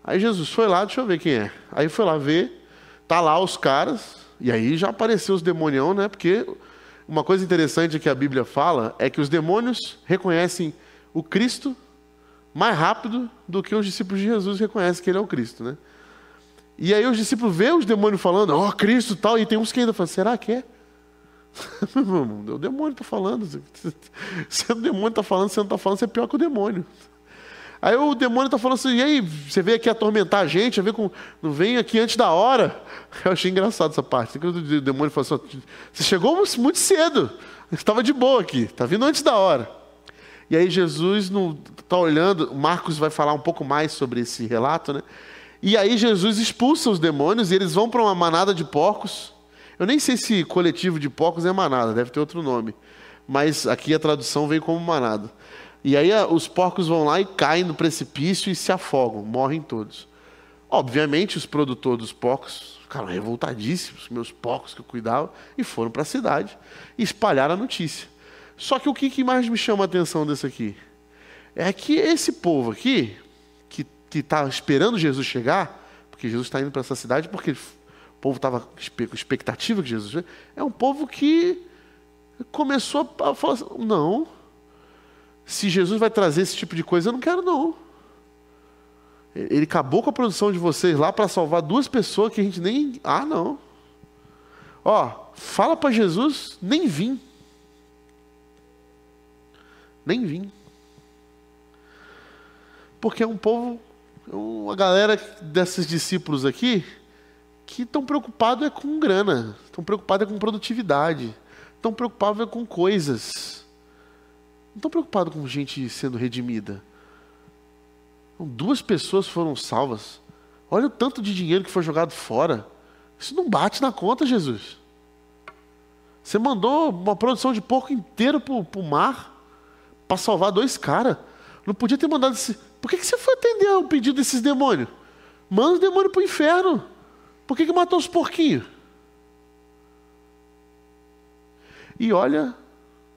Aí Jesus foi lá, deixa eu ver quem é. Aí foi lá ver, tá lá os caras, e aí já apareceu os demonião, né? Porque uma coisa interessante que a Bíblia fala é que os demônios reconhecem o Cristo mais rápido do que os discípulos de Jesus reconhecem que ele é o Cristo, né? E aí os discípulos vê os demônios falando, ó, oh, Cristo tal, e tem uns que ainda falam, será que é? o demônio está falando. Se o demônio está falando, você não está falando, você é pior que o demônio. Aí o demônio está falando assim, e aí, você veio aqui atormentar a gente, ver com, não vem aqui antes da hora. Eu achei engraçado essa parte. O demônio falou assim, você chegou muito cedo, estava de boa aqui, está vindo antes da hora. E aí Jesus está olhando, Marcos vai falar um pouco mais sobre esse relato, né? E aí Jesus expulsa os demônios e eles vão para uma manada de porcos. Eu nem sei se coletivo de porcos é manada, deve ter outro nome. Mas aqui a tradução vem como manada. E aí os porcos vão lá e caem no precipício e se afogam, morrem todos. Obviamente os produtores dos porcos ficaram revoltadíssimos, meus porcos que eu cuidava, e foram para a cidade e espalharam a notícia. Só que o que mais me chama a atenção desse aqui? É que esse povo aqui, que está esperando Jesus chegar, porque Jesus está indo para essa cidade, porque o povo estava com expectativa que Jesus é um povo que começou a falar assim, não, se Jesus vai trazer esse tipo de coisa, eu não quero não. Ele acabou com a produção de vocês lá para salvar duas pessoas que a gente nem. Ah, não. Ó, fala para Jesus nem vim nem vim. Porque é um povo, uma galera desses discípulos aqui, que estão preocupados é com grana, estão preocupados é com produtividade, estão preocupados é com coisas. Não estão preocupados com gente sendo redimida. Duas pessoas foram salvas. Olha o tanto de dinheiro que foi jogado fora. Isso não bate na conta, Jesus. Você mandou uma produção de porco inteiro para o mar para salvar dois caras. Não podia ter mandado esse. Por que, que você foi atender ao pedido desses demônios? Manda os demônios para o inferno. Por que, que matou os porquinhos? E olha,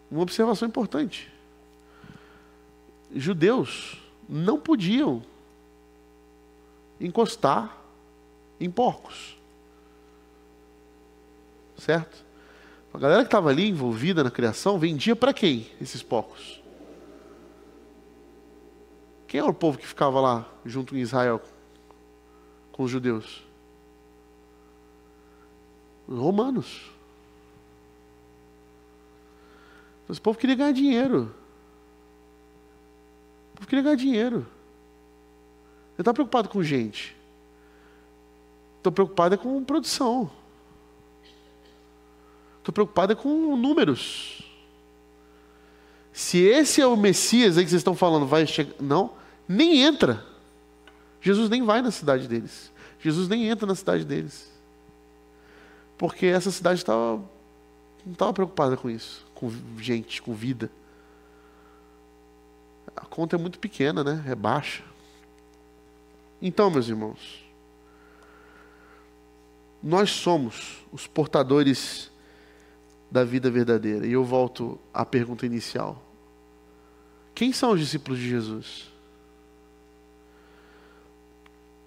uma observação importante: judeus não podiam encostar em porcos. Certo? A galera que estava ali envolvida na criação vendia para quem esses porcos? Quem é o povo que ficava lá junto em Israel com os judeus? Os romanos. Esse povo queria ganhar dinheiro. Povo queria ganhar dinheiro. Ele está preocupado com gente. Estou preocupado é com produção. Estou preocupado é com números. Se esse é o Messias aí que vocês estão falando, vai chegar. Não nem entra. Jesus nem vai na cidade deles. Jesus nem entra na cidade deles. Porque essa cidade estava, não estava preocupada com isso, com gente, com vida. A conta é muito pequena, né? É baixa. Então, meus irmãos, nós somos os portadores da vida verdadeira. E eu volto à pergunta inicial: quem são os discípulos de Jesus?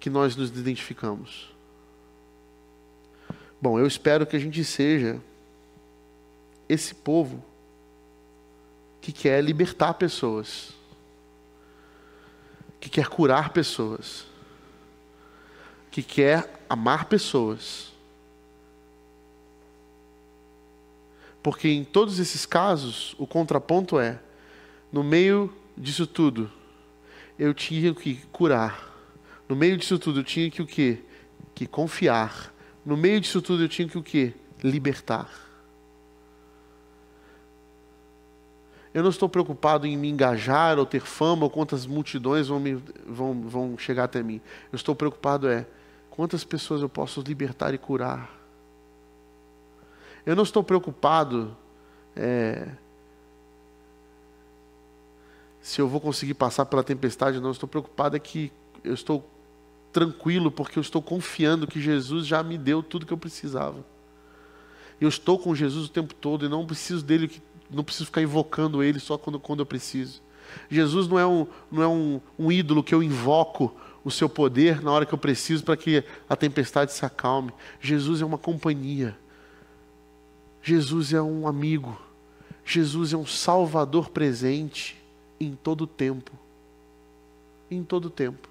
que nós nos identificamos? Bom, eu espero que a gente seja esse povo que quer libertar pessoas, que quer curar pessoas, que quer amar pessoas. Porque em todos esses casos, o contraponto é: no meio disso tudo, eu tinha que curar. No meio disso tudo, eu tinha que o quê? Que confiar. No meio disso tudo, eu tinha que o quê? Libertar. Eu não estou preocupado em me engajar ou ter fama ou quantas multidões vão, me, vão, vão chegar até mim. Eu estou preocupado é quantas pessoas eu posso libertar e curar. Eu não estou preocupado é, se eu vou conseguir passar pela tempestade, não. Eu estou preocupado é que eu estou tranquilo porque eu estou confiando que Jesus já me deu tudo que eu precisava. Eu estou com Jesus o tempo todo e não preciso dele não preciso ficar invocando ele só quando, quando eu preciso. Jesus não é, um, não é um, um ídolo que eu invoco o seu poder na hora que eu preciso para que a tempestade se acalme. Jesus é uma companhia. Jesus é um amigo. Jesus é um salvador presente em todo o tempo. Em todo o tempo.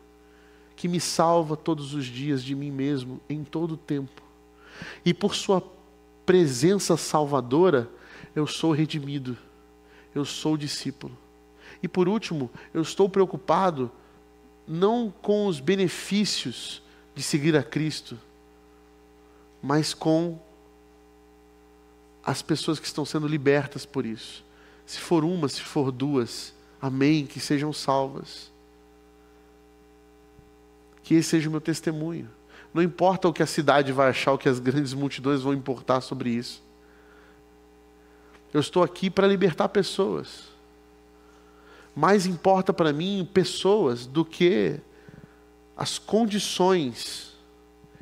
Que me salva todos os dias de mim mesmo, em todo o tempo. E por sua presença salvadora, eu sou redimido, eu sou discípulo. E por último, eu estou preocupado não com os benefícios de seguir a Cristo, mas com as pessoas que estão sendo libertas por isso. Se for uma, se for duas, amém, que sejam salvas. Que esse seja o meu testemunho. Não importa o que a cidade vai achar, o que as grandes multidões vão importar sobre isso. Eu estou aqui para libertar pessoas. Mais importa para mim pessoas do que as condições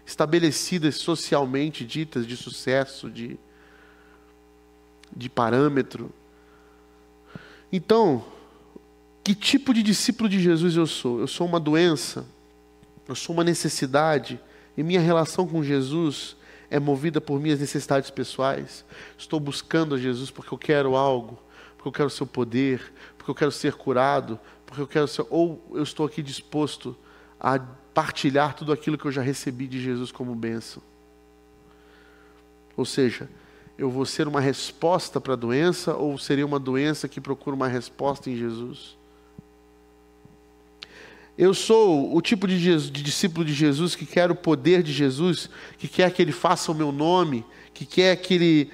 estabelecidas socialmente ditas de sucesso, de, de parâmetro. Então, que tipo de discípulo de Jesus eu sou? Eu sou uma doença? Eu sou uma necessidade? E minha relação com Jesus é movida por minhas necessidades pessoais. Estou buscando a Jesus porque eu quero algo, porque eu quero o seu poder, porque eu quero ser curado, porque eu quero ser. Ou eu estou aqui disposto a partilhar tudo aquilo que eu já recebi de Jesus como bênção. Ou seja, eu vou ser uma resposta para a doença ou seria uma doença que procura uma resposta em Jesus? Eu sou o tipo de, Jesus, de, discípulo de Jesus que quer o poder de Jesus, que quer que ele faça o meu nome, que quer que ele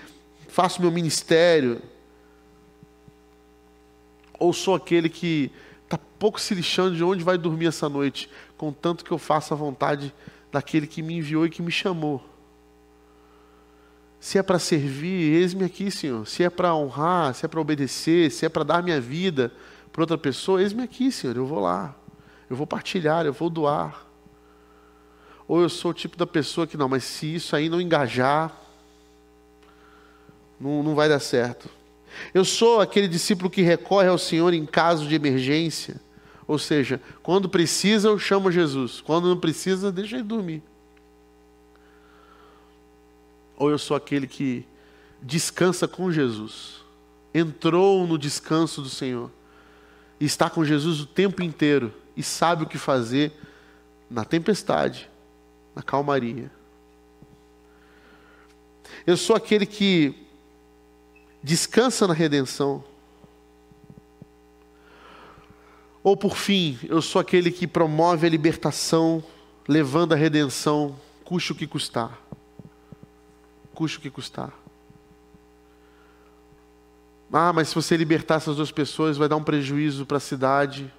faça o meu ministério. Ou sou aquele que está pouco se lixando de onde vai dormir essa noite, contanto que eu faça a vontade daquele que me enviou e que me chamou. Se é para servir, eis-me aqui, Senhor. Se é para honrar, se é para obedecer, se é para dar minha vida para outra pessoa, eis-me aqui, Senhor. Eu vou lá eu vou partilhar, eu vou doar. Ou eu sou o tipo da pessoa que não, mas se isso aí não engajar, não, não vai dar certo. Eu sou aquele discípulo que recorre ao Senhor em caso de emergência. Ou seja, quando precisa, eu chamo Jesus. Quando não precisa, deixa ele dormir. Ou eu sou aquele que descansa com Jesus. Entrou no descanso do Senhor. E está com Jesus o tempo inteiro e sabe o que fazer na tempestade, na calmaria. Eu sou aquele que descansa na redenção. Ou por fim, eu sou aquele que promove a libertação, levando a redenção, custe o que custar. Custe o que custar. Ah, mas se você libertar essas duas pessoas, vai dar um prejuízo para a cidade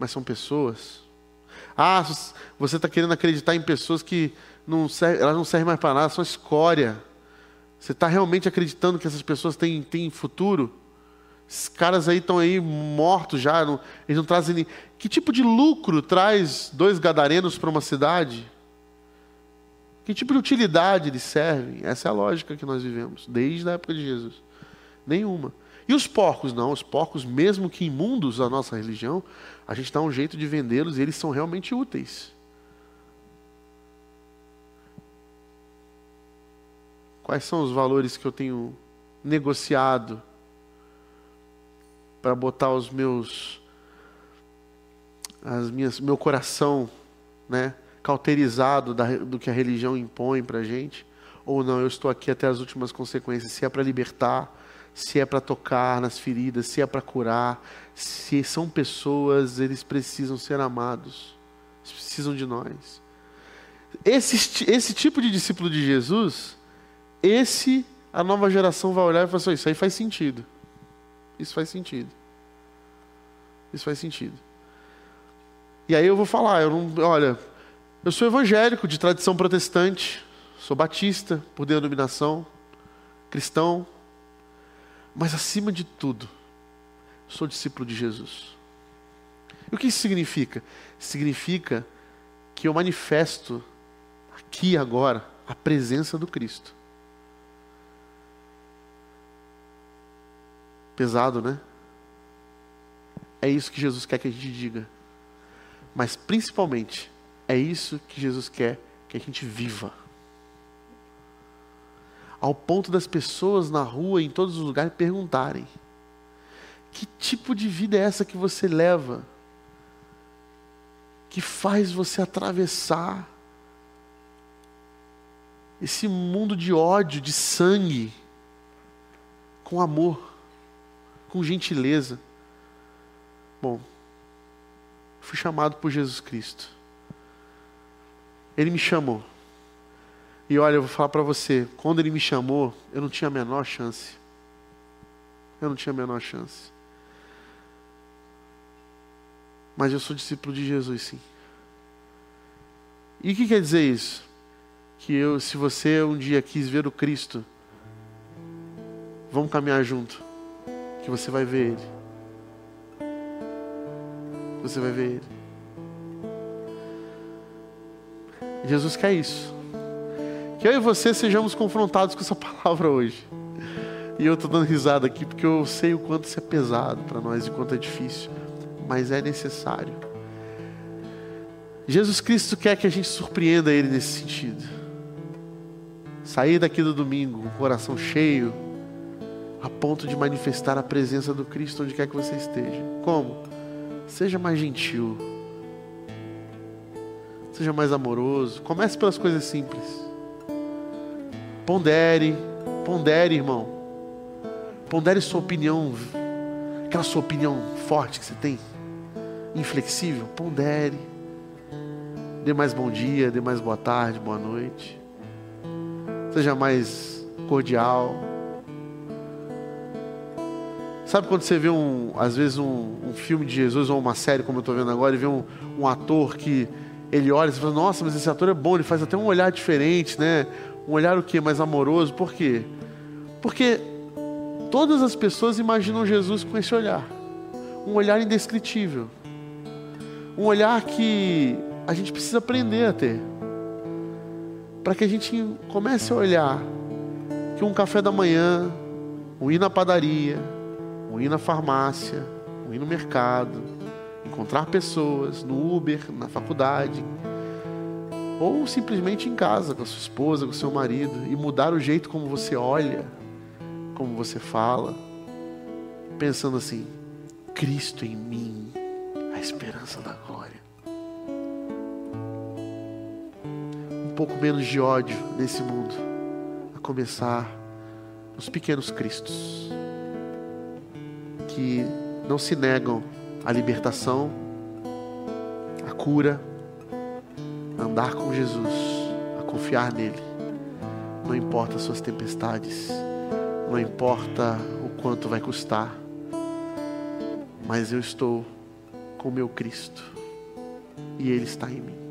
mas são pessoas. Ah, você está querendo acreditar em pessoas que não servem, elas não servem mais para nada, são escória. Você está realmente acreditando que essas pessoas têm, têm futuro? Esses caras aí estão aí mortos já, não, eles não trazem. Nem... Que tipo de lucro traz dois gadarenos para uma cidade? Que tipo de utilidade eles servem? Essa é a lógica que nós vivemos, desde a época de Jesus. Nenhuma. E os porcos? Não, os porcos, mesmo que imundos da nossa religião, a gente dá um jeito de vendê-los e eles são realmente úteis. Quais são os valores que eu tenho negociado para botar os meus as minhas meu coração, né, cauterizado da, do que a religião impõe para gente? Ou não, eu estou aqui até as últimas consequências, se é para libertar, se é para tocar nas feridas, se é para curar, se são pessoas, eles precisam ser amados, eles precisam de nós. Esse, esse tipo de discípulo de Jesus, esse a nova geração vai olhar e falar assim: Isso aí faz sentido. Isso faz sentido. Isso faz sentido. E aí eu vou falar: eu não, Olha, eu sou evangélico de tradição protestante, sou batista por denominação, cristão, mas acima de tudo, sou discípulo de Jesus. E o que isso significa? Significa que eu manifesto aqui agora a presença do Cristo. Pesado, né? É isso que Jesus quer que a gente diga. Mas principalmente, é isso que Jesus quer que a gente viva ao ponto das pessoas na rua, em todos os lugares, perguntarem: que tipo de vida é essa que você leva? Que faz você atravessar esse mundo de ódio, de sangue, com amor, com gentileza. Bom, fui chamado por Jesus Cristo. Ele me chamou. E olha, eu vou falar para você, quando ele me chamou, eu não tinha a menor chance. Eu não tinha a menor chance. Mas eu sou discípulo de Jesus, sim. E o que quer dizer isso? Que eu, se você um dia quis ver o Cristo, vamos caminhar junto, que você vai ver Ele. Você vai ver Ele. Jesus quer isso. Que eu e você sejamos confrontados com essa palavra hoje. E eu estou dando risada aqui porque eu sei o quanto isso é pesado para nós e quanto é difícil, mas é necessário. Jesus Cristo quer que a gente surpreenda Ele nesse sentido. Sair daqui do domingo com o coração cheio, a ponto de manifestar a presença do Cristo onde quer que você esteja. Como? Seja mais gentil. Seja mais amoroso. Comece pelas coisas simples. Pondere, pondere, irmão. Pondere sua opinião, aquela sua opinião forte que você tem, inflexível. Pondere. Dê mais bom dia, dê mais boa tarde, boa noite. Seja mais cordial. Sabe quando você vê um, às vezes um, um filme de Jesus ou uma série como eu estou vendo agora e vê um, um ator que ele olha e fala, nossa, mas esse ator é bom, ele faz até um olhar diferente, né? Um olhar o que? Mais amoroso. Por quê? Porque todas as pessoas imaginam Jesus com esse olhar. Um olhar indescritível. Um olhar que a gente precisa aprender a ter. Para que a gente comece a olhar que um café da manhã, um ir na padaria, um ir na farmácia, um ir no mercado, encontrar pessoas no Uber, na faculdade, ou simplesmente em casa, com a sua esposa, com o seu marido, e mudar o jeito como você olha, como você fala, pensando assim: Cristo em mim, a esperança da glória. Um pouco menos de ódio nesse mundo, a começar nos pequenos Cristos, que não se negam à libertação, à cura, andar com Jesus, a confiar nele. Não importa as suas tempestades, não importa o quanto vai custar, mas eu estou com meu Cristo e Ele está em mim.